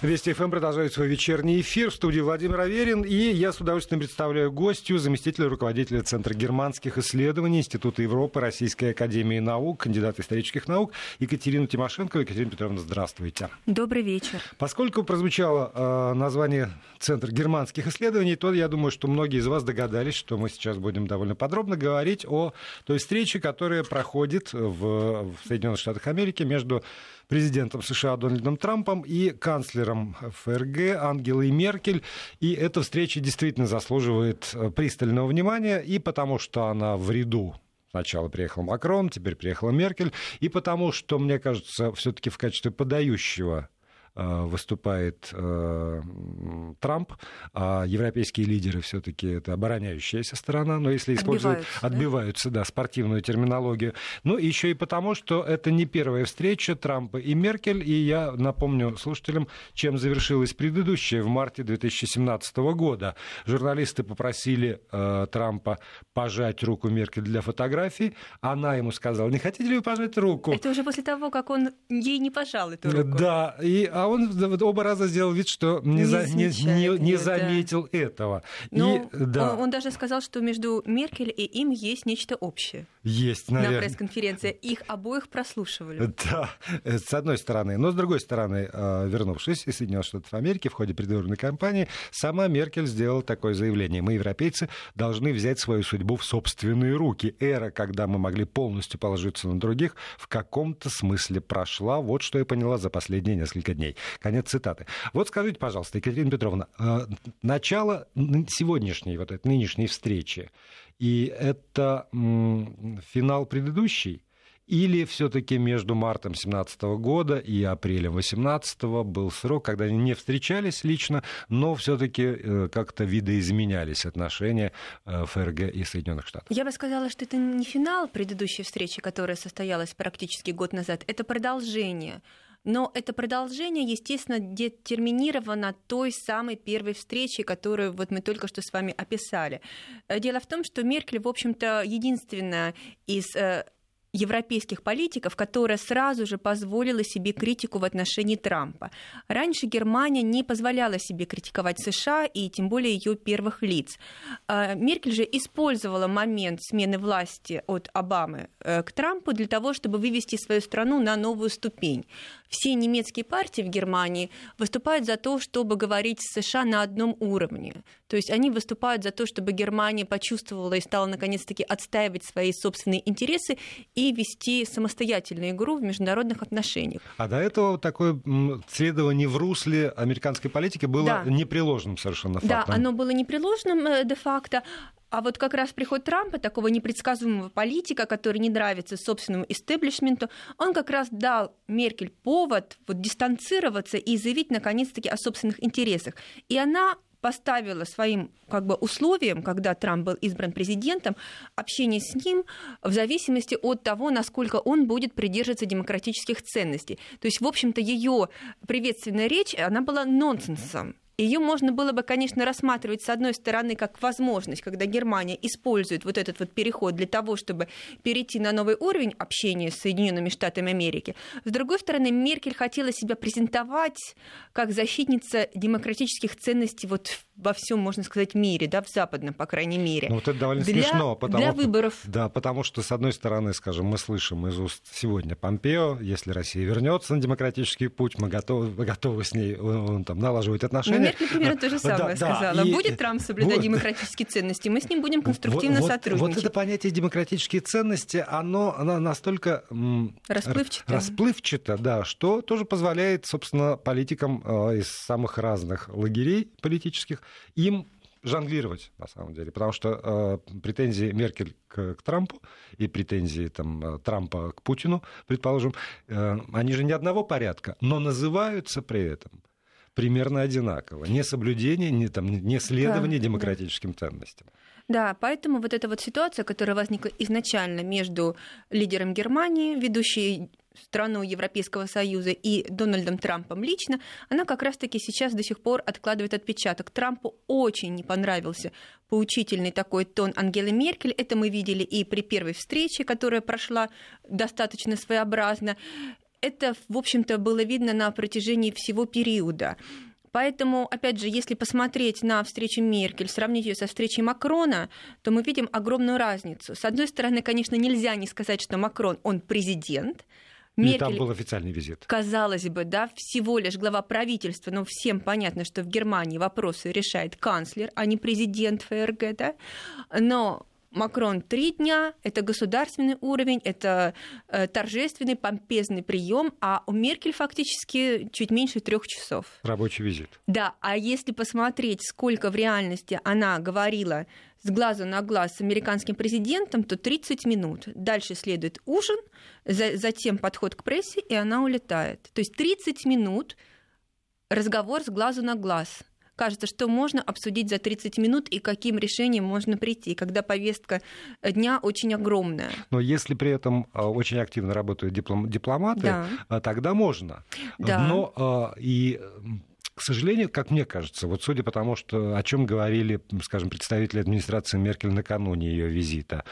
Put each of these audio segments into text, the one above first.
Вести ФМ продолжает свой вечерний эфир. В студии Владимир Аверин. И я с удовольствием представляю гостью, заместителя руководителя Центра германских исследований Института Европы Российской Академии Наук, кандидата исторических наук Екатерину Тимошенко. Екатерина Петровна, здравствуйте. Добрый вечер. Поскольку прозвучало э, название Центр германских исследований, то я думаю, что многие из вас догадались, что мы сейчас будем довольно подробно говорить о той встрече, которая проходит в, в Соединенных Штатах Америки между президентом США Дональдом Трампом и канцлером ФРГ Ангелой Меркель. И эта встреча действительно заслуживает э, пристального внимания, и потому что она в ряду Сначала приехал Макрон, теперь приехала Меркель. И потому что, мне кажется, все-таки в качестве подающего выступает э, Трамп, а европейские лидеры все-таки это обороняющаяся сторона, но если использовать, отбиваются, отбиваются да? да, спортивную терминологию. Ну, еще и потому, что это не первая встреча Трампа и Меркель, и я напомню слушателям, чем завершилась предыдущая в марте 2017 года. Журналисты попросили э, Трампа пожать руку Меркель для фотографии, она ему сказала, не хотите ли вы пожать руку? Это уже после того, как он ей не пожал эту руку. Да, и, а он оба раза сделал вид, что не, не, за, не, не, не заметил да. этого. Но и, да. он, он даже сказал, что между Меркель и им есть нечто общее. Есть, наверное. На пресс-конференции. Их обоих прослушивали. Да, э, с одной стороны. Но с другой стороны, э, вернувшись из Соединенных Штатов Америки в ходе предвыборной кампании, сама Меркель сделала такое заявление. Мы, европейцы, должны взять свою судьбу в собственные руки. Эра, когда мы могли полностью положиться на других, в каком-то смысле прошла. Вот что я поняла за последние несколько дней. Конец цитаты. Вот скажите, пожалуйста, Екатерина Петровна, э, начало сегодняшней, вот этой нынешней встречи, и это финал предыдущий, или все-таки между мартом 2017 года и апрелем 2018 был срок, когда они не встречались лично, но все-таки э, как-то видоизменялись отношения э, ФРГ и Соединенных Штатов? Я бы сказала, что это не финал предыдущей встречи, которая состоялась практически год назад, это продолжение но это продолжение, естественно, детерминировано той самой первой встречей, которую вот мы только что с вами описали. Э, дело в том, что Меркель, в общем-то, единственная из э, европейских политиков, которая сразу же позволила себе критику в отношении Трампа. Раньше Германия не позволяла себе критиковать США и тем более ее первых лиц. А, Меркель же использовала момент смены власти от Обамы э, к Трампу для того, чтобы вывести свою страну на новую ступень. Все немецкие партии в Германии выступают за то, чтобы говорить с США на одном уровне. То есть они выступают за то, чтобы Германия почувствовала и стала наконец-таки отстаивать свои собственные интересы и вести самостоятельную игру в международных отношениях. А до этого такое следование в русле американской политики было да. непреложным совершенно фактом. Да, оно было непреложным э, де-факто. А вот как раз приход Трампа, такого непредсказуемого политика, который не нравится собственному истеблишменту, он как раз дал Меркель повод вот, дистанцироваться и заявить наконец-таки о собственных интересах. И она поставила своим как бы, условием, когда Трамп был избран президентом, общение с ним в зависимости от того, насколько он будет придерживаться демократических ценностей. То есть, в общем-то, ее приветственная речь, она была нонсенсом. Ее можно было бы, конечно, рассматривать с одной стороны как возможность, когда Германия использует вот этот вот переход для того, чтобы перейти на новый уровень общения с Соединенными Штатами Америки. С другой стороны, Меркель хотела себя презентовать как защитница демократических ценностей вот во всем, можно сказать, мире, да, в западном, по крайней мере. Ну, вот это довольно для, смешно. Потому, для выборов. Да, потому что, с одной стороны, скажем, мы слышим из уст сегодня Помпео, если Россия вернется на демократический путь, мы готовы, мы готовы с ней он, там, налаживать отношения. Ну, Меркель примерно то же самое да, сказала. Да, и... Будет Трамп соблюдать вот, демократические ценности, мы с ним будем конструктивно вот, сотрудничать. Вот это понятие демократические ценности, оно, оно настолько расплывчато. расплывчато, да, что тоже позволяет, собственно, политикам э, из самых разных лагерей политических им жонглировать, на самом деле, потому что э, претензии Меркель к, к Трампу и претензии там, э, Трампа к Путину, предположим, э, они же не одного порядка, но называются при этом примерно одинаково. Не соблюдение, не, там, не следование да, демократическим да. ценностям. Да, поэтому вот эта вот ситуация, которая возникла изначально между лидером Германии, ведущей страну Европейского Союза и Дональдом Трампом лично, она как раз-таки сейчас до сих пор откладывает отпечаток. Трампу очень не понравился поучительный такой тон Ангелы Меркель. Это мы видели и при первой встрече, которая прошла достаточно своеобразно. это, в общем-то, было видно на протяжении всего периода. Поэтому, опять же, если посмотреть на встречу Меркель, сравнить ее со встречей Макрона, то мы видим огромную разницу. С одной стороны, конечно, нельзя не сказать, что Макрон, он президент, Меркель, И там был официальный визит. Казалось бы, да, всего лишь глава правительства, но всем понятно, что в Германии вопросы решает канцлер, а не президент ФРГ, да. Но Макрон три дня, это государственный уровень, это э, торжественный, помпезный прием, а у Меркель фактически чуть меньше трех часов. Рабочий визит. Да, а если посмотреть, сколько в реальности она говорила с глазу на глаз с американским президентом, то 30 минут. Дальше следует ужин, за, затем подход к прессе, и она улетает. То есть 30 минут разговор с глазу на глаз кажется, что можно обсудить за 30 минут и каким решением можно прийти, когда повестка дня очень огромная. Но если при этом а, очень активно работают диплом, дипломаты, да. А, тогда можно. Да. Но а, и к сожалению, как мне кажется, вот судя по тому, что, о чем говорили, скажем, представители администрации Меркель накануне ее визита,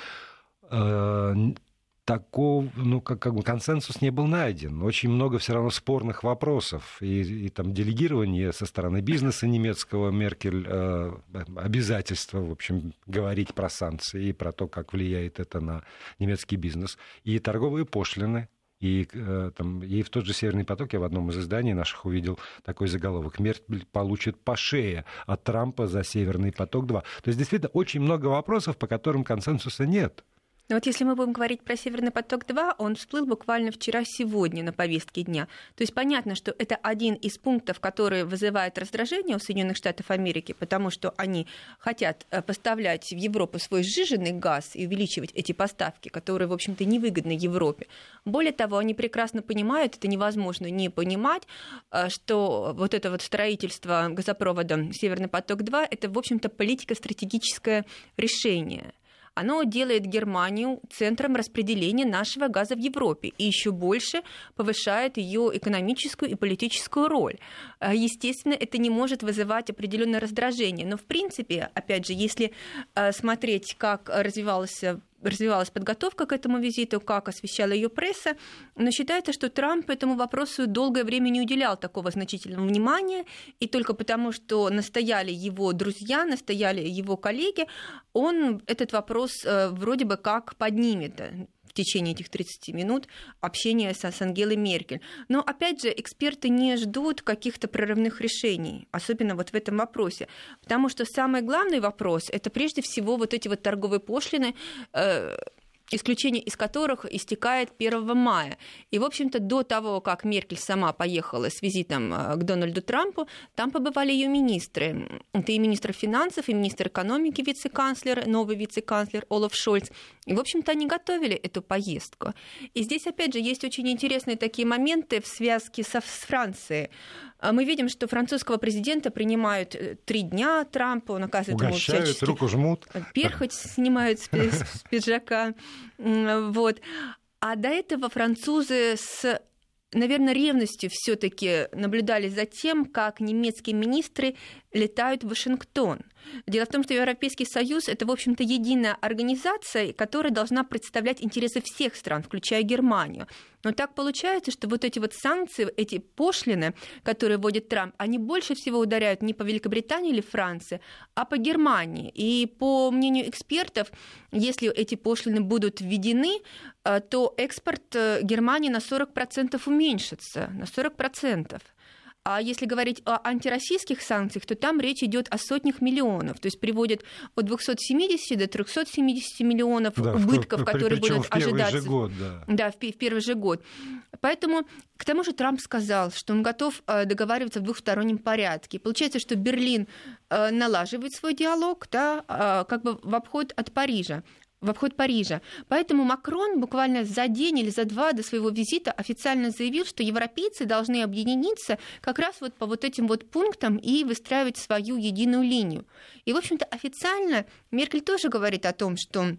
такого, ну, как, как бы консенсус не был найден. Очень много все равно спорных вопросов. И, и там делегирование со стороны бизнеса немецкого, Меркель, э, обязательство, в общем, говорить про санкции и про то, как влияет это на немецкий бизнес. И торговые пошлины, и, э, там, и в тот же «Северный поток» я в одном из изданий наших увидел такой заголовок. Меркель получит по шее от Трампа за «Северный поток-2». То есть, действительно, очень много вопросов, по которым консенсуса нет. Но вот если мы будем говорить про Северный поток-2, он всплыл буквально вчера-сегодня на повестке дня. То есть понятно, что это один из пунктов, который вызывает раздражение у Соединенных Штатов Америки, потому что они хотят э, поставлять в Европу свой сжиженный газ и увеличивать эти поставки, которые, в общем-то, невыгодны Европе. Более того, они прекрасно понимают, это невозможно не понимать, э, что вот это вот строительство газопровода Северный поток-2 это, в общем-то, политико-стратегическое решение – оно делает Германию центром распределения нашего газа в Европе и еще больше повышает ее экономическую и политическую роль. А, естественно, это не может вызывать определенное раздражение, но в принципе, опять же, если а, смотреть, как развивался развивалась подготовка к этому визиту, как освещала ее пресса, но считается, что Трамп этому вопросу долгое время не уделял такого значительного внимания, и только потому, что настояли его друзья, настояли его коллеги, он этот вопрос э, вроде бы как поднимет течение этих 30 минут общения с, с Ангелой Меркель. Но, опять же, эксперты не ждут каких-то прорывных решений, особенно вот в этом вопросе. Потому что самый главный вопрос – это прежде всего вот эти вот торговые пошлины, э, исключение из которых истекает 1 мая. И, в общем-то, до того, как Меркель сама поехала с визитом э, к Дональду Трампу, там побывали ее министры. Это и министр финансов, и министр экономики, вице-канцлер, новый вице-канцлер Олаф Шольц. И, в общем-то, они готовили эту поездку. И здесь, опять же, есть очень интересные такие моменты в связке со, с Францией. А мы видим, что французского президента принимают э, три дня Трампа, он оказывает Угощают, ему всячески... руку жмут. Перхоть снимают с, с пиджака. Вот. А до этого французы с наверное, ревностью все-таки наблюдали за тем, как немецкие министры летают в Вашингтон. Дело в том, что Европейский Союз это, в общем-то, единая организация, которая должна представлять интересы всех стран, включая Германию. Но так получается, что вот эти вот санкции, эти пошлины, которые вводит Трамп, они больше всего ударяют не по Великобритании или Франции, а по Германии. И по мнению экспертов, если эти пошлины будут введены, э, то экспорт э, Германии на 40% уменьшится, на 40%. А если говорить о антироссийских санкциях, то там речь идет о сотнях миллионов. То есть приводит от 270 до 370 миллионов да, убытков, в, которые будут в ожидаться. Же год, да. да, в, в первый же год. Поэтому, к тому же, Трамп сказал, что он готов э, договариваться в двухстороннем порядке. Получается, что Берлин э, налаживает свой диалог, да, э, как бы в обход от Парижа в обход Парижа. Поэтому Макрон буквально за день или за два до своего визита официально заявил, что европейцы должны объединиться как раз вот по вот этим вот пунктам и выстраивать свою единую линию. И, в общем-то, официально Меркель тоже говорит о том, что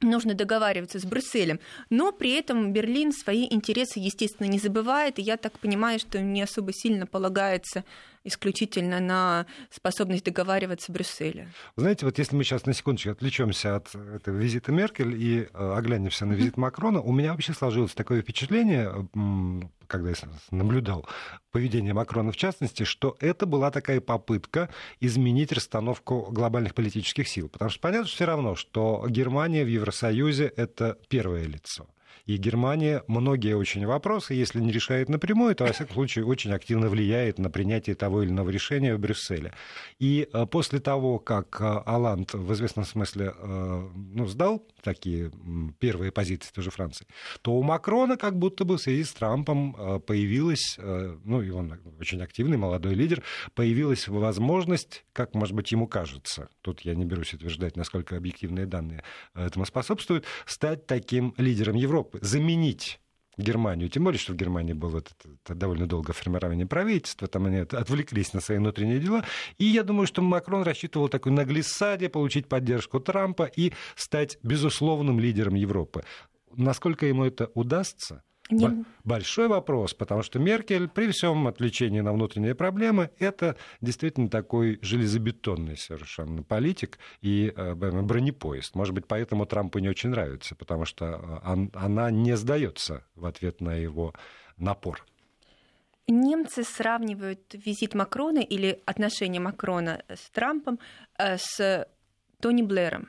нужно договариваться с Брюсселем, но при этом Берлин свои интересы, естественно, не забывает, и я так понимаю, что не особо сильно полагается исключительно на способность договариваться Брюсселя. Знаете, вот если мы сейчас на секундочку отвлечемся от этого визита Меркель и э, оглянемся на визит Макрона, у меня вообще сложилось такое впечатление, когда я наблюдал поведение Макрона в частности, что это была такая попытка изменить расстановку глобальных политических сил. Потому что понятно что все равно, что Германия в Евросоюзе — это первое лицо. И Германия многие очень вопросы, если не решает напрямую, то, во всяком случае, очень активно влияет на принятие того или иного решения в Брюсселе. И э, после того, как э, Аланд в известном смысле э, ну, сдал такие первые позиции тоже Франции, то у Макрона как будто бы в связи с Трампом появилась, ну и он очень активный молодой лидер, появилась возможность, как, может быть, ему кажется, тут я не берусь утверждать, насколько объективные данные этому способствуют, стать таким лидером Европы. Европы заменить Германию, тем более, что в Германии было это, это довольно долго формирование правительства, там они отвлеклись на свои внутренние дела, и я думаю, что Макрон рассчитывал такой на глиссаде получить поддержку Трампа и стать безусловным лидером Европы. Насколько ему это удастся, не... Большой вопрос, потому что Меркель, при всем отвлечении на внутренние проблемы, это действительно такой железобетонный совершенно политик и э, бронепоезд. Может быть, поэтому Трампу не очень нравится, потому что э, она не сдается в ответ на его напор. Немцы сравнивают визит Макрона или отношения Макрона с Трампом э, с Тони Блэром.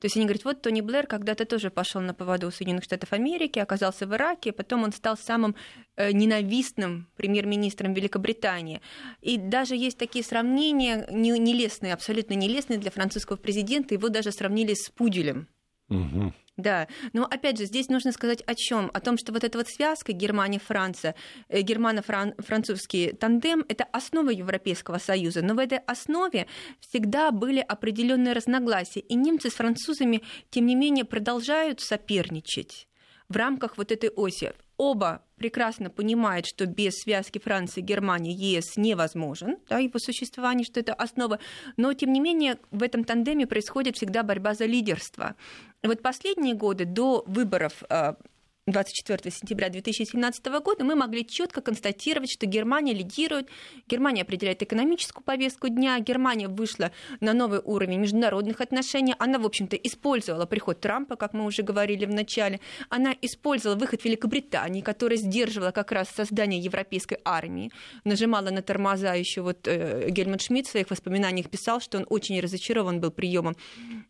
То есть они говорят, вот Тони Блэр когда-то тоже пошел на поводу у Соединенных Штатов Америки, оказался в Ираке, потом он стал самым э, ненавистным премьер-министром Великобритании. И даже есть такие сравнения нелестные, абсолютно нелестные для французского президента, его даже сравнили с пуделем. Угу. Да, но опять же, здесь нужно сказать о чем? О том, что вот эта вот связка Германия-Франция, э, германо-французский тандем – это основа Европейского Союза, но в этой основе всегда были определенные разногласия, и немцы с французами, тем не менее, продолжают соперничать в рамках вот этой оси. Оба прекрасно понимают, что без связки Франции, Германии, ЕС невозможен, да, его существование, что это основа, но тем не менее в этом тандеме происходит всегда борьба за лидерство. Вот последние годы до выборов а, 24 сентября 2017 года мы могли четко констатировать, что Германия лидирует, Германия определяет экономическую повестку дня, Германия вышла на новый уровень международных отношений, она, в общем-то, использовала приход Трампа, как мы уже говорили в начале, она использовала выход Великобритании, которая сдерживала как раз создание европейской армии, нажимала на тормоза еще вот э, Гельмут Шмидт в своих воспоминаниях писал, что он очень разочарован был приемом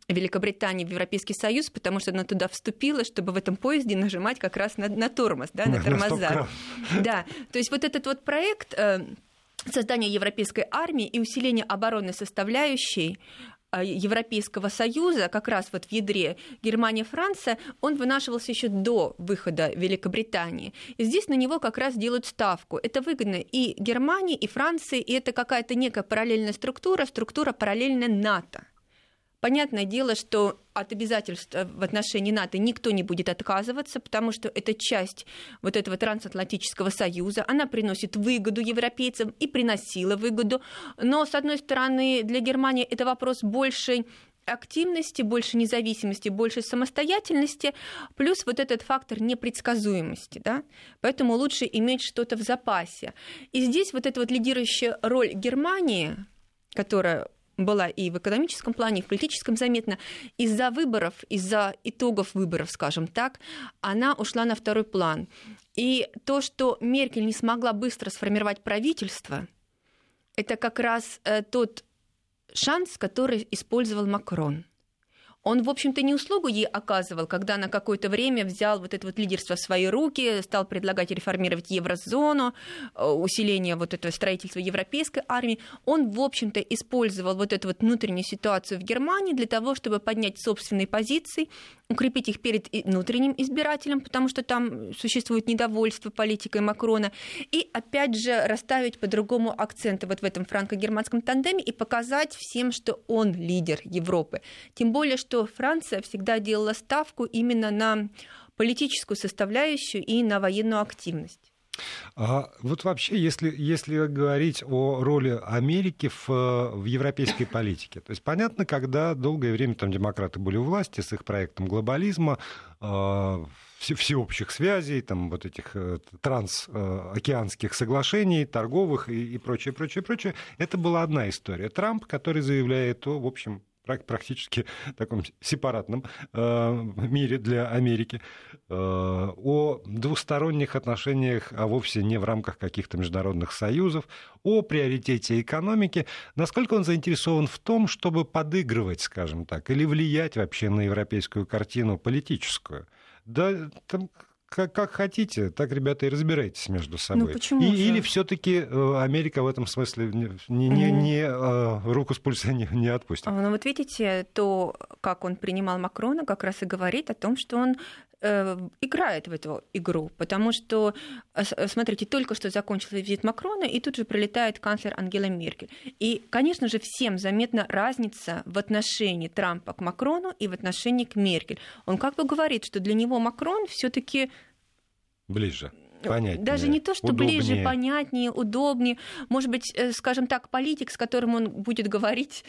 Великобритании в Европейский Союз, потому что она туда вступила, чтобы в этом поезде нажимать как раз на, на тормоз, да, на тормоза. Да, то есть вот этот вот проект э, создания европейской армии и усиления оборонной составляющей э, Европейского Союза, как раз вот в ядре Германия, Франция, он вынашивался еще до выхода Великобритании. И здесь на него как раз делают ставку. Это выгодно и Германии, и Франции, и это какая-то некая параллельная структура, структура параллельная НАТО. Понятное дело, что от обязательств в отношении НАТО никто не будет отказываться, потому что это часть вот этого трансатлантического союза. Она приносит выгоду европейцам и приносила выгоду. Но, с одной стороны, для Германии это вопрос большей активности, больше независимости, больше самостоятельности, плюс вот этот фактор непредсказуемости. Да? Поэтому лучше иметь что-то в запасе. И здесь вот эта вот лидирующая роль Германии, которая была и в экономическом плане, и в политическом заметно, из-за выборов, из-за итогов выборов, скажем так, она ушла на второй план. И то, что Меркель не смогла быстро сформировать правительство, это как раз э, тот шанс, который использовал Макрон – он, в общем-то, не услугу ей оказывал, когда на какое-то время взял вот это вот лидерство в свои руки, стал предлагать реформировать еврозону, э, усиление вот этого строительства европейской армии. Он, в общем-то, использовал вот эту вот внутреннюю ситуацию в Германии для того, чтобы поднять собственные позиции, укрепить их перед внутренним избирателем, потому что там существует недовольство политикой Макрона, и, опять же, расставить по-другому акценты вот в этом франко-германском тандеме и показать всем, что он лидер Европы. Тем более, что что Франция всегда делала ставку именно на политическую составляющую и на военную активность. А вот вообще, если, если говорить о роли Америки в, в европейской политике, то есть понятно, когда долгое время там демократы были у власти с их проектом глобализма, э, всеобщих связей, там, вот этих трансокеанских соглашений, торговых и, и прочее, прочее, прочее. Это была одна история. Трамп, который заявляет о, в общем, практически таком сепаратном э, мире для Америки, э, о двусторонних отношениях, а вовсе не в рамках каких-то международных союзов, о приоритете экономики, насколько он заинтересован в том, чтобы подыгрывать, скажем так, или влиять вообще на европейскую картину политическую. Да, там как, как хотите, так, ребята, и разбирайтесь между ну, собой. Ну, почему и, же? Или все-таки э, Америка в этом смысле не, не, не э, руку с пульса не, не отпустит? А, ну вот видите, то, как он принимал Макрона, как раз и говорит о том, что он э, играет в эту игру, потому что, смотрите, только что закончился визит Макрона, и тут же прилетает канцлер Ангела Меркель. И, конечно же, всем заметна разница в отношении Трампа к Макрону и в отношении к Меркель. Он как бы говорит, что для него Макрон все-таки Ближе. Понятнее, Даже не то, что удобнее. ближе, понятнее, удобнее. Может быть, э, скажем так, политик, с которым он будет говорить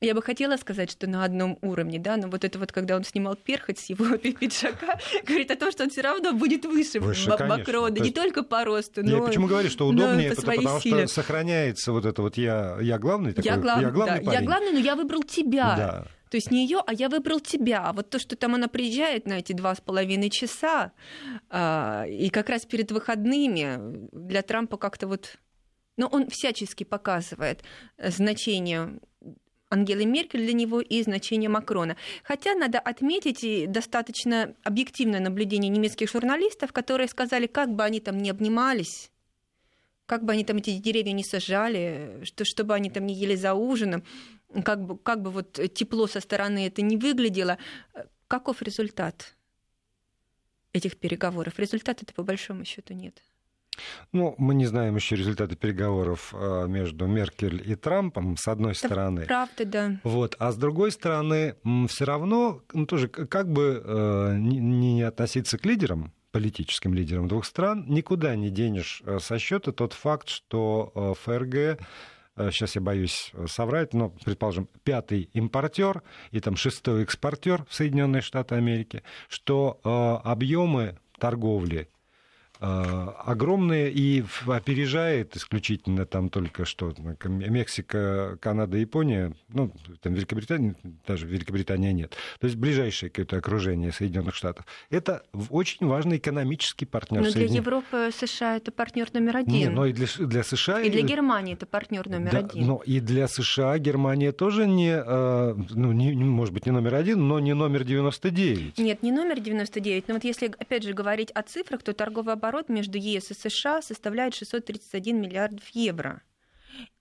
я бы хотела сказать, что на одном уровне, да, но вот это вот, когда он снимал перхоть с его пиджака, говорит о том, что он все равно будет выше, выше Макрона, не только по росту, но Я почему говорю, что удобнее, по потому, потому что сохраняется вот это вот я, я главный такой, я, глав... я главный да, парень. Я главный, но я выбрал тебя. Да. То есть не ее, а я выбрал тебя. А вот то, что там она приезжает на эти два с половиной часа, а, и как раз перед выходными для Трампа как-то вот... Но он всячески показывает значение Ангелы Меркель для него и значение Макрона. Хотя надо отметить достаточно объективное наблюдение немецких журналистов, которые сказали, как бы они там не обнимались, как бы они там эти деревья не сажали, что, чтобы они там не ели за ужином, как бы, как бы вот тепло со стороны это не выглядело, каков результат этих переговоров? Результата-то по большому счету нет. Ну, мы не знаем еще результаты переговоров а, между Меркель и Трампом, с одной Это стороны. Правда, да. Вот, а с другой стороны, все равно, ну, тоже, как бы э, не, не относиться к лидерам, политическим лидерам двух стран, никуда не денешь э, со счета тот факт, что э, ФРГ сейчас я боюсь соврать, но, предположим, пятый импортер и там шестой экспортер в Соединенные Штаты Америки, что э, объемы торговли огромные и опережает исключительно там только что Мексика, Канада, Япония, ну, там Великобритания, даже Великобритания нет. То есть ближайшее какое-то окружение Соединенных Штатов. Это очень важный экономический партнер. Но для Европы США это партнер номер один. Не, но и для, для США... И для Германии это партнер номер да, один. Но и для США Германия тоже не, э, ну, не, может быть, не номер один, но не номер 99. Нет, не номер 99. Но вот если, опять же, говорить о цифрах, то торговый оборот оборот между ЕС и США составляет 631 миллиардов евро.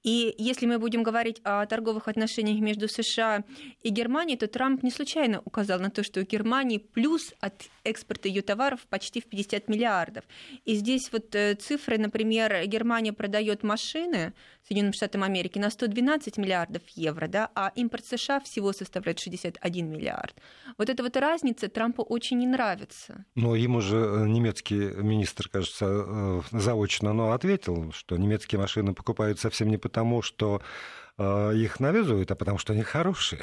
И если мы будем говорить о торговых отношениях между США и Германией, то Трамп не случайно указал на то, что у Германии плюс от экспорта ее товаров почти в 50 миллиардов. И здесь вот э, цифры, например, Германия продает машины Соединенным Штатам Америки на 112 миллиардов евро, да, а импорт США всего составляет 61 миллиард. Вот эта вот разница Трампу очень не нравится. Но ему же э, немецкий министр, кажется, э, заочно но ответил, что немецкие машины покупают совсем не потому, что Э, их навязывают, а потому что они хорошие.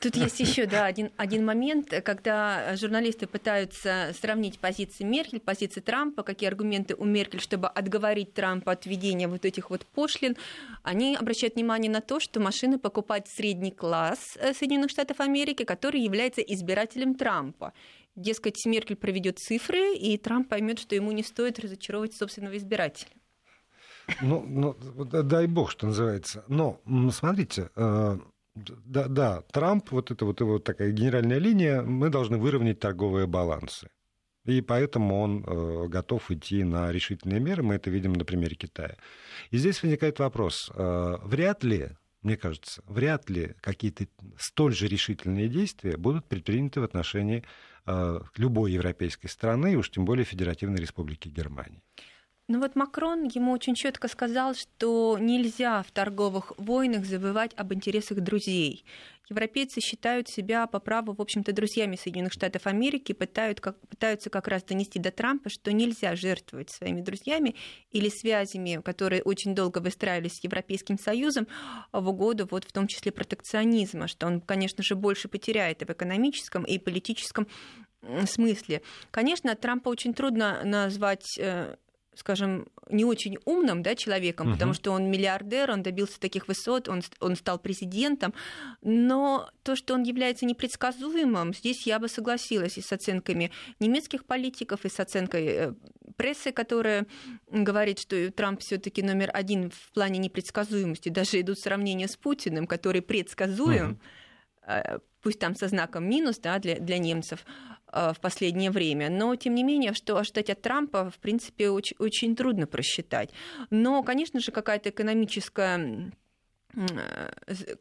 Тут есть еще да, один, один момент, когда журналисты пытаются сравнить позиции Меркель, позиции Трампа, какие аргументы у Меркель, чтобы отговорить Трампа от введения вот этих вот пошлин. Они обращают внимание на то, что машины покупает средний класс э, Соединенных Штатов Америки, который является избирателем Трампа. Дескать, Меркель проведет цифры, и Трамп поймет, что ему не стоит разочаровывать собственного избирателя. Ну, ну, дай бог, что называется. Но, смотрите, э, да, да, Трамп, вот это вот его такая генеральная линия, мы должны выровнять торговые балансы. И поэтому он э, готов идти на решительные меры. Мы это видим на примере Китая. И здесь возникает вопрос. Э, вряд ли, мне кажется, вряд ли какие-то столь же решительные действия будут предприняты в отношении любой европейской страны, и уж тем более Федеративной Республики Германии. Ну вот Макрон ему очень четко сказал, что нельзя в торговых войнах забывать об интересах друзей. Европейцы считают себя по праву, в общем-то, друзьями Соединенных Штатов Америки, пытают, как, пытаются как раз донести до Трампа, что нельзя жертвовать своими друзьями или связями, которые очень долго выстраивались с Европейским Союзом в угоду, вот в том числе протекционизма, что он, конечно же, больше потеряет и в экономическом, и политическом смысле. Конечно, Трампа очень трудно назвать э, скажем, не очень умным да, человеком, угу. потому что он миллиардер, он добился таких высот, он, он стал президентом, но то, что он является непредсказуемым, здесь я бы согласилась и с оценками немецких политиков, и с оценкой э, прессы, которая говорит, что Трамп все-таки номер один в плане непредсказуемости. Даже идут сравнения с Путиным, который предсказуем, угу. пусть там со знаком минус да, для, для немцев. Э, в последнее время. Но, тем не менее, что ожидать от Трампа, в принципе, очень, очень трудно просчитать. Но, конечно же, какая-то экономическая э,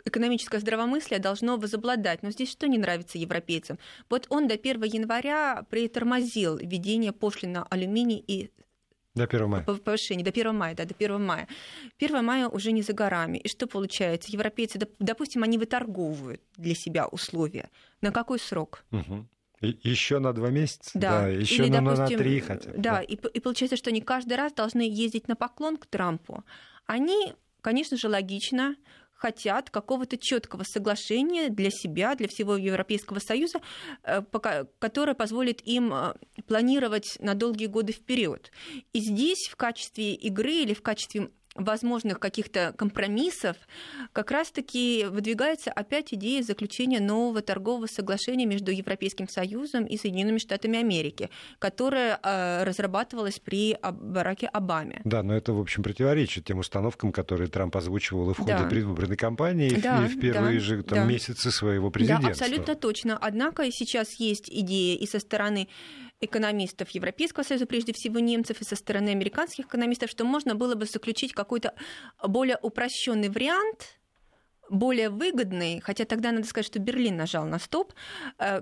экономическое здравомыслие должно возобладать. Но здесь что не нравится европейцам? Вот он до 1 января притормозил введение пошлин на алюминий и до 1 мая. Повышение, до 1 мая, да, до 1 мая. 1 мая уже не за горами. И что получается? Европейцы, допустим, они выторговывают для себя условия. На какой срок? Угу. Еще на два месяца? Да, да еще Или, на, допустим, на три хотя бы. Да, да. И, и получается, что они каждый раз должны ездить на поклон к Трампу. Они, конечно же, логично хотят какого-то четкого соглашения для себя, для всего Европейского Союза, э, которое позволит им э, планировать на долгие годы вперед. И здесь в качестве игры или в качестве возможных каких-то компромиссов, как раз-таки выдвигается опять идея заключения нового торгового соглашения между Европейским Союзом и Соединенными Штатами Америки, которое э, разрабатывалось при Бараке Обаме. Да, но это, в общем, противоречит тем установкам, которые Трамп озвучивал и в ходе да. предвыборной кампании, да, и в первые да, же там, да. месяцы своего президентства. Да, абсолютно точно. Однако сейчас есть идея и со стороны экономистов Европейского Союза, прежде всего немцев, и со стороны американских экономистов, что можно было бы заключить какой-то более упрощенный вариант, более выгодный, хотя тогда надо сказать, что Берлин нажал на стоп, э,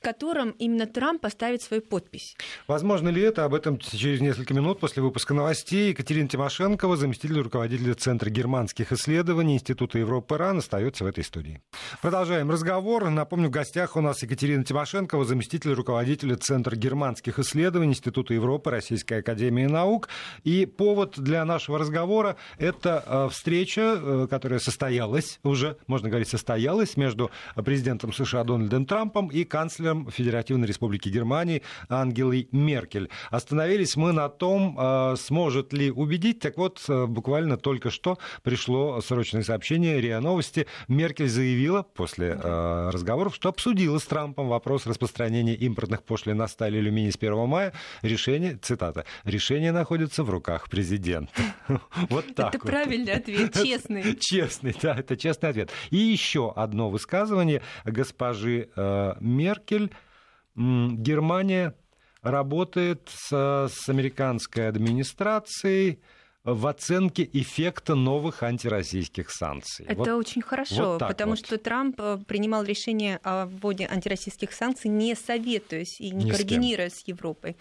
котором именно Трамп поставит свою подпись. Возможно ли это? Об этом через несколько минут после выпуска новостей. Екатерина Тимошенкова, заместитель руководителя Центра германских исследований Института Европы РАН, остается в этой студии. Продолжаем разговор. Напомню, в гостях у нас Екатерина Тимошенкова, заместитель руководителя Центра германских исследований Института Европы Российской Академии Наук. И повод для нашего разговора – это э, встреча, э, которая состоялась уже, можно говорить, состоялась между президентом США Дональдом Трампом и канцлером канцлером Федеративной Республики Германии Ангелой Меркель. Остановились мы на том, э, сможет ли убедить. Так вот, э, буквально только что пришло срочное сообщение РИА Новости. Меркель заявила после э, разговоров, что обсудила с Трампом вопрос распространения импортных пошлин на сталь и алюминий с 1 мая. Решение, цитата, решение находится в руках президента. Вот так. Это правильный ответ, честный. Честный, да, это честный ответ. И еще одно высказывание госпожи Меркель, Германия работает с, с американской администрацией в оценке эффекта новых антироссийских санкций. Это вот, очень хорошо, вот потому вот. что Трамп э, принимал решение о вводе антироссийских санкций, не советуясь и не, не координируя с, с Европой.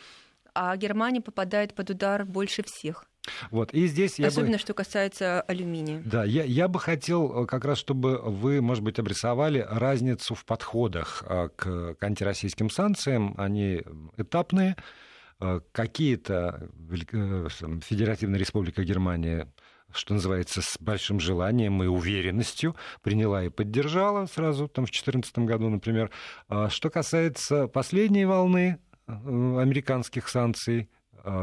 А Германия попадает под удар больше всех. Вот, и здесь я Особенно, бы... что касается алюминия. Да, я, я бы хотел э, как раз, чтобы вы, может быть, обрисовали разницу в подходах э, к, к антироссийским санкциям. Они этапные. Э, какие-то Федеративная Республика Германия что называется, с большим желанием и уверенностью приняла и поддержала сразу там в 2014 году, например. Что касается последней волны американских санкций,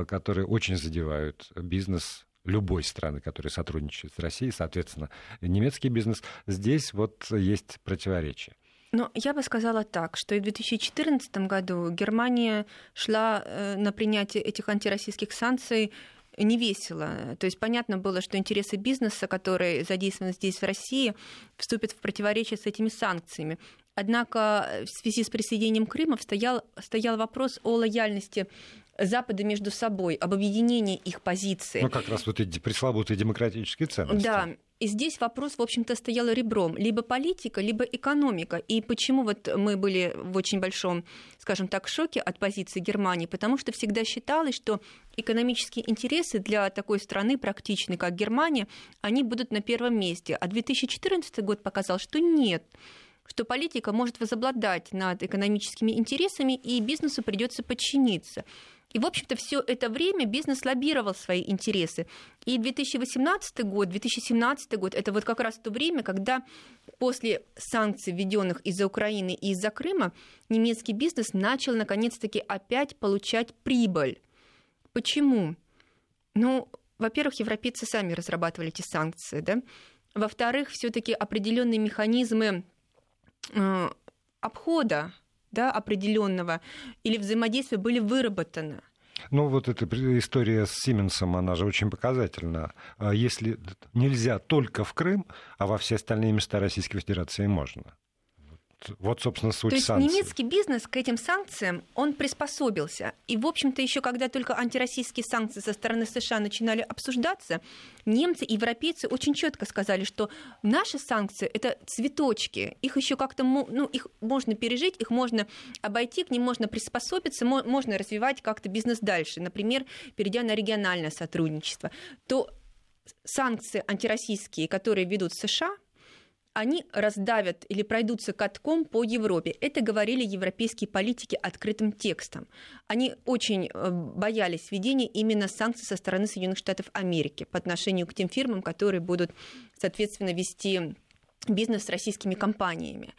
которые очень задевают бизнес любой страны, которая сотрудничает с Россией, соответственно, немецкий бизнес. Здесь вот есть противоречие. Но я бы сказала так, что и в 2014 году Германия шла э, на принятие этих антироссийских санкций не весело. То есть понятно было, что интересы бизнеса, которые задействованы здесь, в России, вступят в противоречие с этими санкциями. Однако в связи с присоединением Крыма стоял, стоял вопрос о лояльности Запада между собой, об объединении их позиций. Ну, как раз вот эти пресловутые демократические ценности. Да, и здесь вопрос, в общем-то, стоял ребром. Либо политика, либо экономика. И почему вот мы были в очень большом, скажем так, шоке от позиции Германии? Потому что всегда считалось, что экономические интересы для такой страны, практичной, как Германия, они будут на первом месте. А 2014 год показал, что нет что политика может возобладать над экономическими интересами, и бизнесу придется подчиниться. И, в общем-то, все это время бизнес лоббировал свои интересы. И 2018 год, 2017 год, это вот как раз то время, когда после санкций, введенных из-за Украины и из-за Крыма, немецкий бизнес начал, наконец-таки, опять получать прибыль. Почему? Ну, во-первых, европейцы сами разрабатывали эти санкции, да? Во-вторых, все-таки определенные механизмы э, обхода да, определенного или взаимодействия были выработаны. Ну, вот эта история с Сименсом, она же очень показательна. А если нельзя только в Крым, а во все остальные места Российской Федерации можно вот, собственно, суть То есть санкций. немецкий бизнес к этим санкциям, он приспособился. И, в общем-то, еще когда только антироссийские санкции со стороны США начинали обсуждаться, немцы и европейцы очень четко сказали, что наши санкции — это цветочки. Их еще как-то, ну, их можно пережить, их можно обойти, к ним можно приспособиться, можно развивать как-то бизнес дальше. Например, перейдя на региональное сотрудничество. То санкции антироссийские, которые ведут США, они раздавят или пройдутся катком по Европе. Это говорили европейские политики открытым текстом. Они очень э, боялись введения именно санкций со стороны Соединенных Штатов Америки по отношению к тем фирмам, которые будут, соответственно, вести бизнес с российскими компаниями.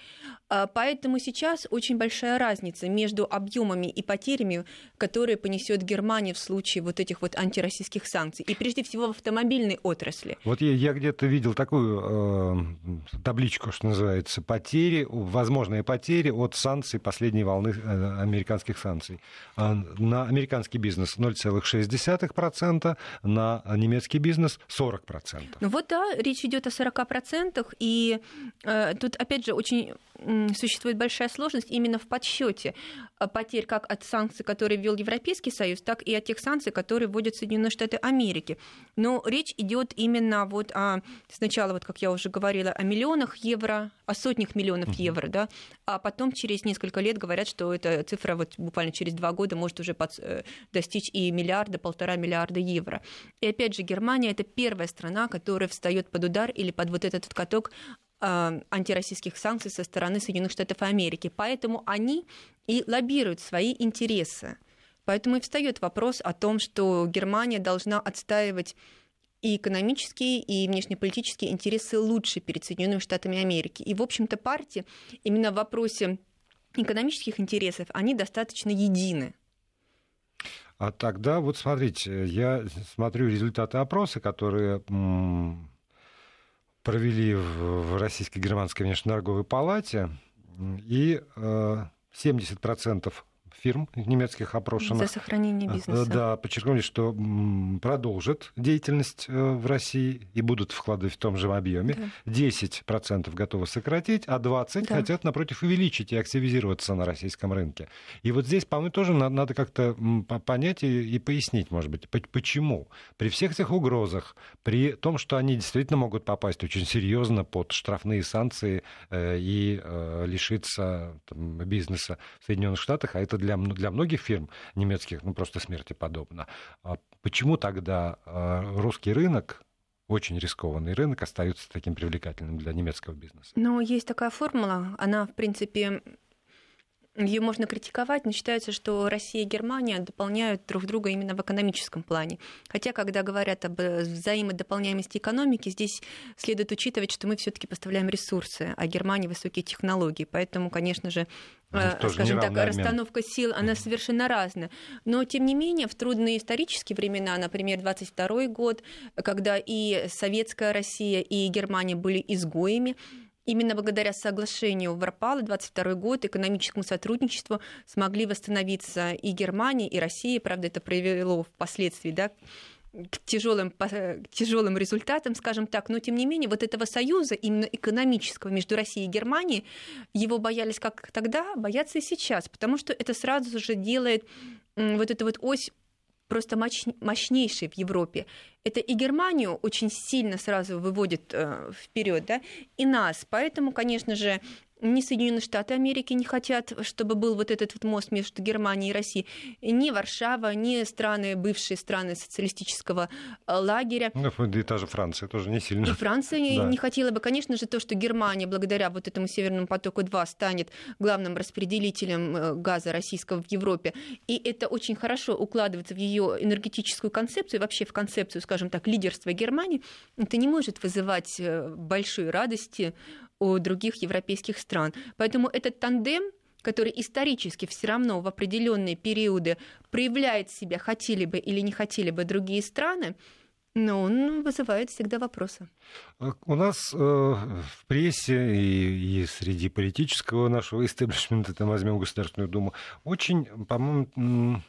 А, поэтому сейчас очень большая разница между объемами и потерями, которые понесет Германия в случае вот этих вот антироссийских санкций. И прежде всего в автомобильной отрасли. Вот я, я где-то видел такую э, табличку, что называется, потери, возможные потери от санкций последней волны э, американских санкций. А на американский бизнес 0,6%, на немецкий бизнес 40%. Ну вот да, речь идет о 40%, и э, тут опять же очень существует большая сложность именно в подсчете э, потерь как от санкций, которые ввел Европейский Союз, так и от тех санкций, которые вводят Соединенные Штаты Америки. Но речь идет именно вот о, сначала, вот как я уже говорила, о миллионах евро, о сотнях миллионов uh-huh. евро, да, а потом через несколько лет говорят, что эта цифра вот буквально через два года может уже под, э, достичь и миллиарда, полтора миллиарда евро. И опять же, Германия это первая страна, которая встает под удар или под вот этот каток Э, антироссийских санкций со стороны Соединенных Штатов Америки. Поэтому они и лоббируют свои интересы. Поэтому и встает вопрос о том, что Германия должна отстаивать и экономические, и внешнеполитические интересы лучше перед Соединенными Штатами Америки. И, в общем-то, партии именно в вопросе экономических интересов, они достаточно едины. А тогда, вот смотрите, я смотрю результаты опроса, которые провели в Российско-Германской внешнеторговой палате, и 70% фирм немецких опрошенных. За сохранение бизнеса. Да, подчеркнули, что продолжат деятельность э, в России и будут вкладывать в том же объеме. Да. 10% готовы сократить, а 20% да. хотят, напротив, увеличить и активизироваться на российском рынке. И вот здесь, по-моему, тоже надо, надо как-то понять и, и пояснить, может быть, почему. При всех этих угрозах, при том, что они действительно могут попасть очень серьезно под штрафные санкции э, и э, лишиться там, бизнеса в Соединенных Штатах, а это для, для многих фирм немецких ну, просто смерти подобно. А почему тогда а, русский рынок очень рискованный рынок остается таким привлекательным для немецкого бизнеса? Ну, есть такая формула, она, в принципе, ее можно критиковать, но считается, что Россия и Германия дополняют друг друга именно в экономическом плане. Хотя, когда говорят об э, взаимодополняемости экономики, здесь следует учитывать, что мы все-таки поставляем ресурсы, а Германия высокие технологии. Поэтому, конечно же, ну, э, скажем так, расстановка сил, она mm-hmm. совершенно разная. Но, тем не менее, в трудные исторические времена, например, 22 год, когда и советская Россия, и Германия были изгоями, Именно благодаря соглашению Варпала 22 год экономическому сотрудничеству смогли восстановиться и Германия, и Россия. Правда, это привело впоследствии да, к тяжелым, к тяжелым результатам, скажем так, но тем не менее вот этого союза именно экономического между Россией и Германией, его боялись как тогда, боятся и сейчас, потому что это сразу же делает вот эту вот ось просто мощнейшей в Европе. Это и Германию очень сильно сразу выводит э, вперед, да, и нас. Поэтому, конечно же, ни Соединенные Штаты Америки не хотят, чтобы был вот этот вот мост между Германией и Россией, ни Варшава, ни страны, бывшие страны социалистического э, лагеря. Ну, и та же Франция тоже не сильно. И Франция да. не хотела бы, конечно же, то, что Германия благодаря вот этому Северному потоку-2 станет главным распределителем э, газа российского в Европе. И это очень хорошо укладывается в ее энергетическую концепцию, вообще в концепцию, скажем так, лидерства Германии. Это не может вызывать э, большой радости у других европейских стран. Поэтому этот тандем который исторически все равно в определенные периоды проявляет себя, хотели бы или не хотели бы другие страны, но он вызывает всегда вопросы. А у нас э, в прессе и, и среди политического нашего истеблишмента, там возьмем Государственную Думу, очень, по-моему,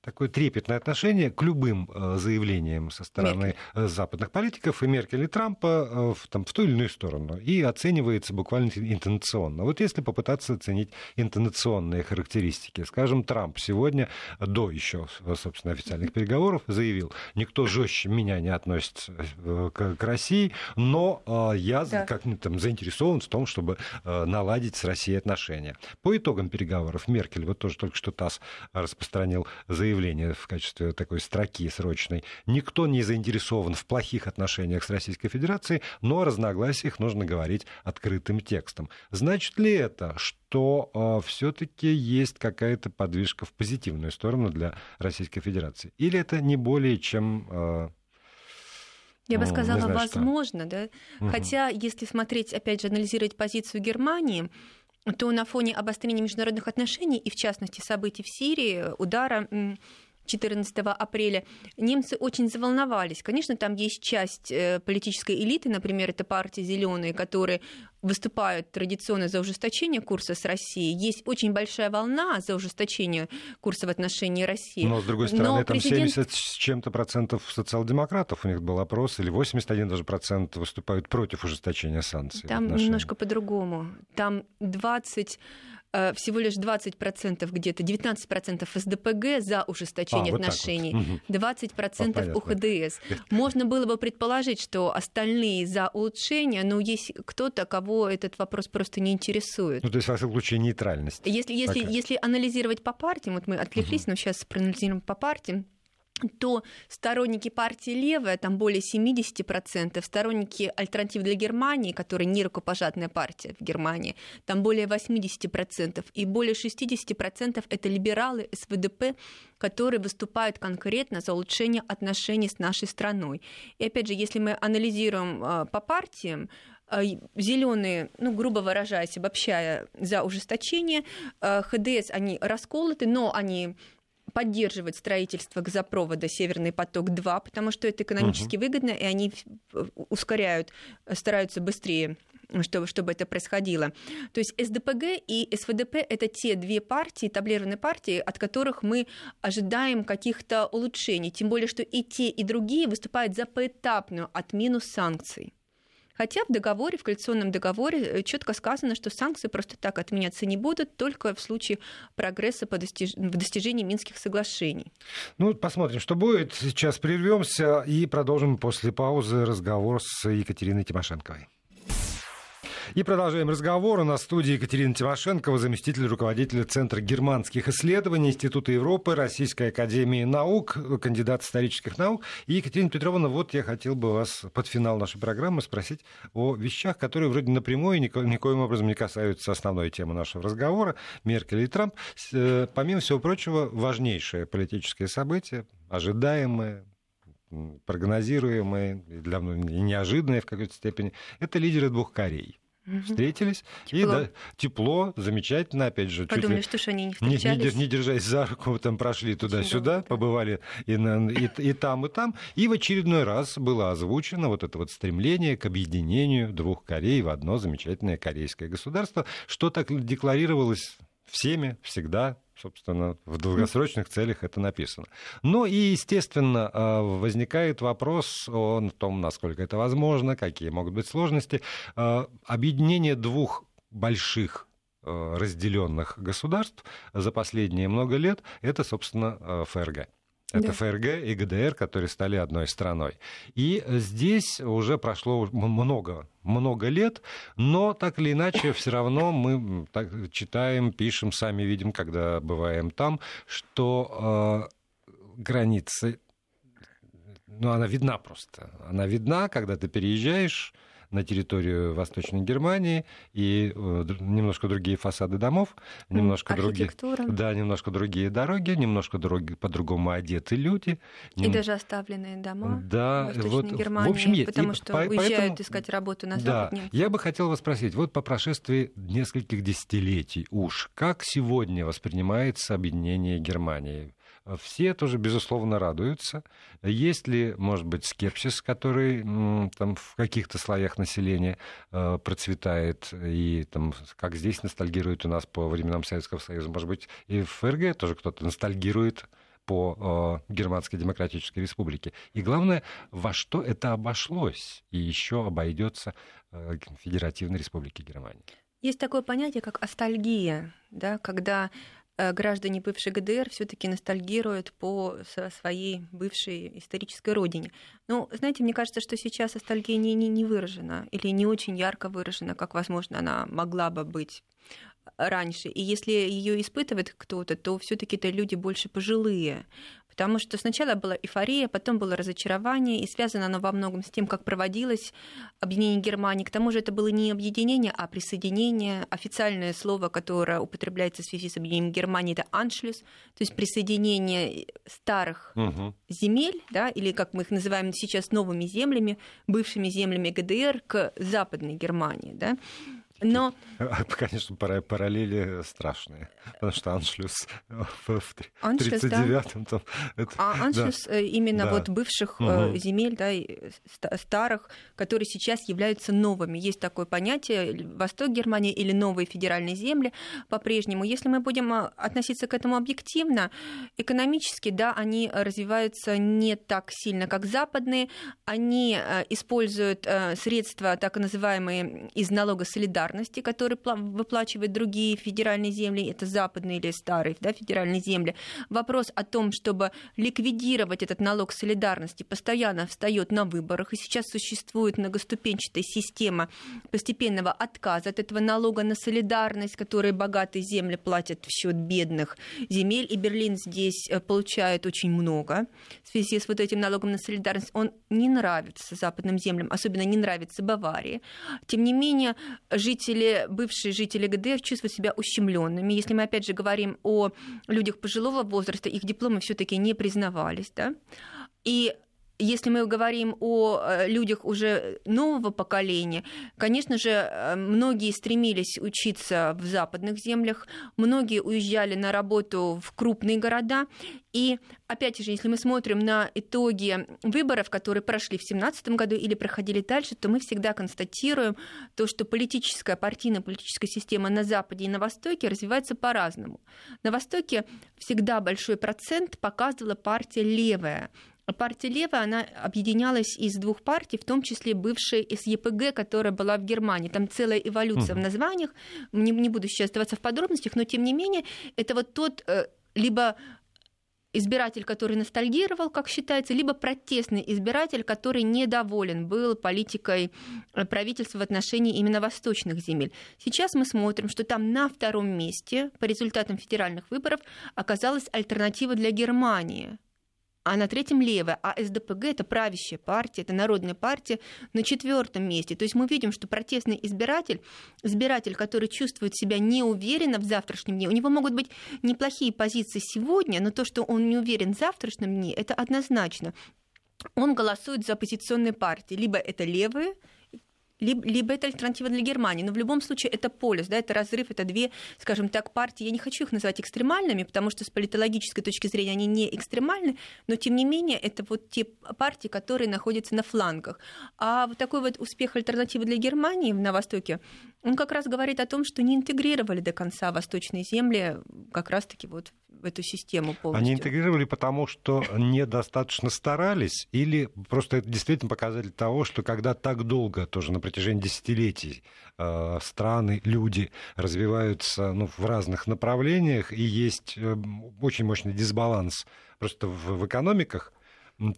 такое трепетное отношение к любым э, заявлениям со стороны Меркель. Э, западных политиков и Меркель и Трампа э, в, там, в ту или иную сторону. И оценивается буквально интонационно. Вот если попытаться оценить интонационные характеристики, скажем, Трамп сегодня до еще, собственно, официальных переговоров заявил, никто жестче меня не относится к, к России, но я да. как там заинтересован в том, чтобы наладить с Россией отношения. По итогам переговоров Меркель, вот тоже только что ТАСС распространил заявление в качестве такой строки срочной. Никто не заинтересован в плохих отношениях с Российской Федерацией, но о разногласиях нужно говорить открытым текстом. Значит ли это, что э, все-таки есть какая-то подвижка в позитивную сторону для Российской Федерации? Или это не более чем э, я бы сказала, знаю, возможно, что. да. Угу. Хотя, если смотреть, опять же, анализировать позицию Германии, то на фоне обострения международных отношений и, в частности, событий в Сирии, удара 14 апреля, немцы очень заволновались. Конечно, там есть часть э, политической элиты, например, это партии зеленые, которые выступают традиционно за ужесточение курса с Россией. Есть очень большая волна за ужесточение курса в отношении России. Но, с другой стороны, Но там президент... 70 с чем-то процентов социал-демократов у них был опрос, или 81 даже процент выступают против ужесточения санкций. Там немножко по-другому. Там 20 Э, всего лишь 20% где-то, 19% СДПГ за ужесточение а, отношений, вот вот. 20% у ХДС. Можно было бы предположить, что остальные за улучшение, но есть кто-то, кого этот вопрос просто не интересует. Ну, то есть, во всяком случае, нейтральность. Если, если, если анализировать по партиям, вот мы отвлеклись, угу. но сейчас проанализируем по партиям, то сторонники партии левая, там более 70%, сторонники альтернатив для Германии, которая не рукопожатная партия в Германии, там более 80%, и более 60% это либералы СВДП, которые выступают конкретно за улучшение отношений с нашей страной. И опять же, если мы анализируем а, по партиям, а, Зеленые, ну, грубо выражаясь, обобщая, за ужесточение. А, ХДС, они расколоты, но они поддерживать строительство газопровода «Северный поток-2», потому что это экономически угу. выгодно, и они ускоряют, стараются быстрее чтобы, чтобы это происходило. То есть СДПГ и СВДП – это те две партии, таблированные партии, от которых мы ожидаем каких-то улучшений. Тем более, что и те, и другие выступают за поэтапную отмену санкций. Хотя в договоре, в коалиционном договоре э, четко сказано, что санкции просто так отменяться не будут, только в случае прогресса по достиж... в достижении Минских соглашений. Ну, посмотрим, что будет. Сейчас прервемся и продолжим после паузы разговор с Екатериной Тимошенковой. И продолжаем разговор. У нас в студии Екатерина Тимошенкова, заместитель руководителя Центра германских исследований Института Европы, Российской Академии Наук, кандидат исторических наук. И Екатерина Петровна, вот я хотел бы вас под финал нашей программы спросить о вещах, которые вроде напрямую нико, никоим образом не касаются основной темы нашего разговора, Меркель и Трамп. Э, помимо всего прочего, важнейшее политическое событие, ожидаемое, прогнозируемые, для неожиданные в какой-то степени, это лидеры двух Корей встретились. Тепло. И да, тепло, замечательно, опять же. Подумали, что ж они не встречались. Не, не, не держась за руку, там прошли туда-сюда, побывали и, на, и, и там, и там. И в очередной раз было озвучено вот это вот стремление к объединению двух Корей в одно замечательное корейское государство, что так декларировалось всеми всегда собственно, в долгосрочных целях это написано. Ну и, естественно, а, возникает вопрос о том, насколько это возможно, какие могут быть сложности. А, объединение двух больших а, разделенных государств за последние много лет, это, собственно, ФРГ. Это да. ФРГ и ГДР, которые стали одной страной. И здесь уже прошло много, много лет, но так или иначе все равно мы так читаем, пишем, сами видим, когда бываем там, что э, границы, ну, она видна просто. Она видна, когда ты переезжаешь на территорию Восточной Германии, и э, немножко другие фасады домов, немножко другие, да, немножко другие дороги, немножко друг, по-другому одеты люди. И нем... даже оставленные дома да, в Восточной вот, Германии, в общем, есть. потому и что по- уезжают поэтому, искать работу на да, Запад. Я бы хотел вас спросить, вот по прошествии нескольких десятилетий уж, как сегодня воспринимается объединение Германии? Все тоже, безусловно, радуются. Есть ли, может быть, скепсис, который там, в каких-то слоях населения э, процветает, и там, как здесь ностальгируют у нас по временам Советского Союза, может быть, и в ФРГ тоже кто-то ностальгирует по э, Германской Демократической Республике. И главное, во что это обошлось и еще обойдется э, Федеративной Республике Германии. Есть такое понятие, как астальгия, да, когда граждане бывшей ГДР все-таки ностальгируют по своей бывшей исторической родине. Ну, знаете, мне кажется, что сейчас ностальгия не, не, не выражена или не очень ярко выражена, как, возможно, она могла бы быть раньше. И если ее испытывает кто-то, то все-таки это люди больше пожилые. Потому что сначала была эйфория, потом было разочарование, и связано оно во многом с тем, как проводилось объединение Германии. К тому же это было не объединение, а присоединение. Официальное слово, которое употребляется в связи с объединением Германии, это «аншлюс», то есть присоединение старых угу. земель, да, или как мы их называем сейчас новыми землями, бывшими землями ГДР к Западной Германии. Да. Но... Конечно, параллели страшные, потому что Аншлюс в 39-м там... Это... А Аншлюс да. Э, именно да. вот бывших угу. земель, да, старых, которые сейчас являются новыми. Есть такое понятие Восток Германии или новые федеральные земли по-прежнему. Если мы будем э, относиться к этому объективно, экономически, да, они развиваются не так сильно, как западные. Они используют средства, так называемые, из налога солидарности, солидарности, который выплачивают другие федеральные земли, это западные или старые да, федеральные земли. Вопрос о том, чтобы ликвидировать этот налог солидарности, постоянно встает на выборах, и сейчас существует многоступенчатая система постепенного отказа от этого налога на солидарность, который богатые земли платят в счет бедных земель, и Берлин здесь э, получает очень много в связи с вот этим налогом на солидарность. Он не нравится западным землям, особенно не нравится Баварии. Тем не менее, жить жители, бывшие жители ГДР чувствуют себя ущемленными. Если мы опять же говорим о людях пожилого возраста, их дипломы все-таки не признавались. Да? И если мы говорим о э, людях уже нового поколения, конечно же, э, многие стремились учиться в западных землях, многие уезжали на работу в крупные города. И опять же, если мы смотрим на итоги выборов, которые прошли в 2017 году или проходили дальше, то мы всегда констатируем то, что политическая, партийная политическая система на Западе и на Востоке развивается по-разному. На Востоке всегда большой процент показывала партия левая, партия Лева, она объединялась из двух партий, в том числе бывшей СЕПГ, которая была в Германии. Там целая эволюция uh-huh. в названиях. Не, не буду сейчас оставаться в подробностях, но тем не менее, это вот тот э, либо избиратель, который ностальгировал, как считается, либо протестный избиратель, который недоволен был политикой э, правительства в отношении именно восточных земель. Сейчас мы смотрим, что там на втором месте по результатам федеральных выборов оказалась альтернатива для Германии а на третьем левая, а СДПГ это правящая партия, это народная партия на четвертом месте. То есть мы видим, что протестный избиратель, избиратель, который чувствует себя неуверенно в завтрашнем дне, у него могут быть неплохие позиции сегодня, но то, что он не уверен в завтрашнем дне, это однозначно. Он голосует за оппозиционные партии. Либо это левые, либо, либо это альтернатива для Германии. Но в любом случае это полюс, да, это разрыв, это две, скажем так, партии. Я не хочу их называть экстремальными, потому что с политологической точки зрения они не экстремальны, но тем не менее это вот те партии, которые находятся на флангах. А вот такой вот успех альтернативы для Германии на Востоке, он как раз говорит о том, что не интегрировали до конца восточные земли как раз-таки вот эту систему полностью. Они интегрировали потому, что недостаточно старались, или просто это действительно показатель того, что когда так долго, тоже на протяжении десятилетий, э, страны, люди развиваются ну, в разных направлениях, и есть э, очень мощный дисбаланс просто в, в экономиках,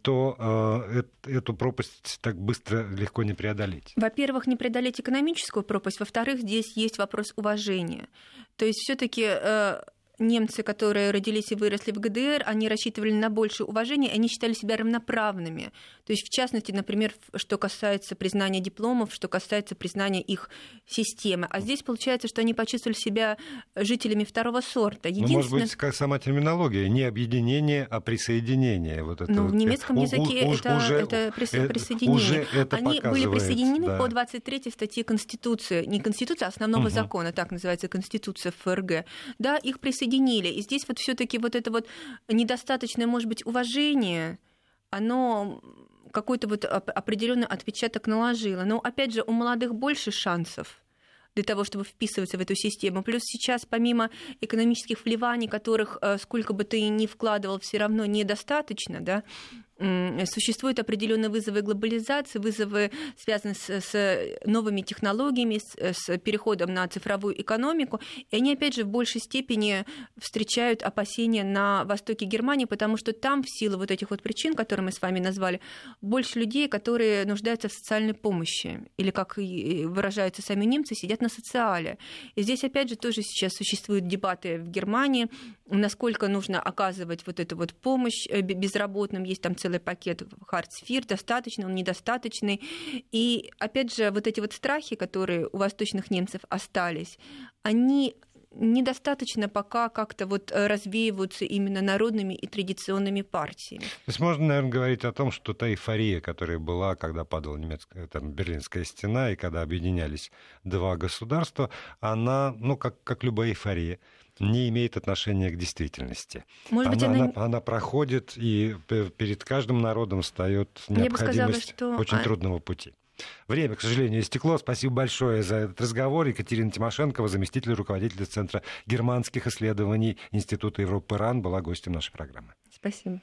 то э, эту пропасть так быстро легко не преодолеть. Во-первых, не преодолеть экономическую пропасть, во-вторых, здесь есть вопрос уважения. То есть все-таки э, немцы, которые родились и выросли в ГДР, они рассчитывали на большее уважение, они считали себя равноправными. То есть, в частности, например, что касается признания дипломов, что касается признания их системы. А здесь получается, что они почувствовали себя жителями второго сорта. Единственное... Ну, может быть, как сама терминология, не объединение, а присоединение. Вот это ну, вот. в немецком языке у, это, уже, это э, присоединение. Уже это они были присоединены да. по 23 статье Конституции, не Конституции, а основного угу. закона, так называется Конституция ФРГ. Да, их присоединили соединили. И здесь вот все-таки вот это вот недостаточное, может быть, уважение, оно какой-то вот определенный отпечаток наложило. Но опять же, у молодых больше шансов для того, чтобы вписываться в эту систему. Плюс сейчас, помимо экономических вливаний, которых э, сколько бы ты ни вкладывал, все равно недостаточно, да, существуют определенные вызовы глобализации, вызовы, связанные с, с новыми технологиями, с, с переходом на цифровую экономику. И они, опять же, в большей степени встречают опасения на востоке Германии, потому что там, в силу вот этих вот причин, которые мы с вами назвали, больше людей, которые нуждаются в социальной помощи. Или, как выражаются сами немцы, сидят на социале. И здесь, опять же, тоже сейчас существуют дебаты в Германии, насколько нужно оказывать вот эту вот помощь э, безработным. Есть там целый целый пакет хардсфир, достаточно, он недостаточный. И опять же, вот эти вот страхи, которые у восточных немцев остались, они недостаточно пока как-то вот развеиваются именно народными и традиционными партиями. То есть можно, наверное, говорить о том, что та эйфория, которая была, когда падала немецкая, там, Берлинская стена, и когда объединялись два государства, она, ну, как, как любая эйфория, не имеет отношения к действительности. Может быть, она, она... она проходит, и перед каждым народом встает необходимость сказала, что... очень а... трудного пути. Время, к сожалению, истекло. Спасибо большое за этот разговор. Екатерина Тимошенкова, заместитель руководителя Центра германских исследований Института Европы РАН, была гостем нашей программы. Спасибо.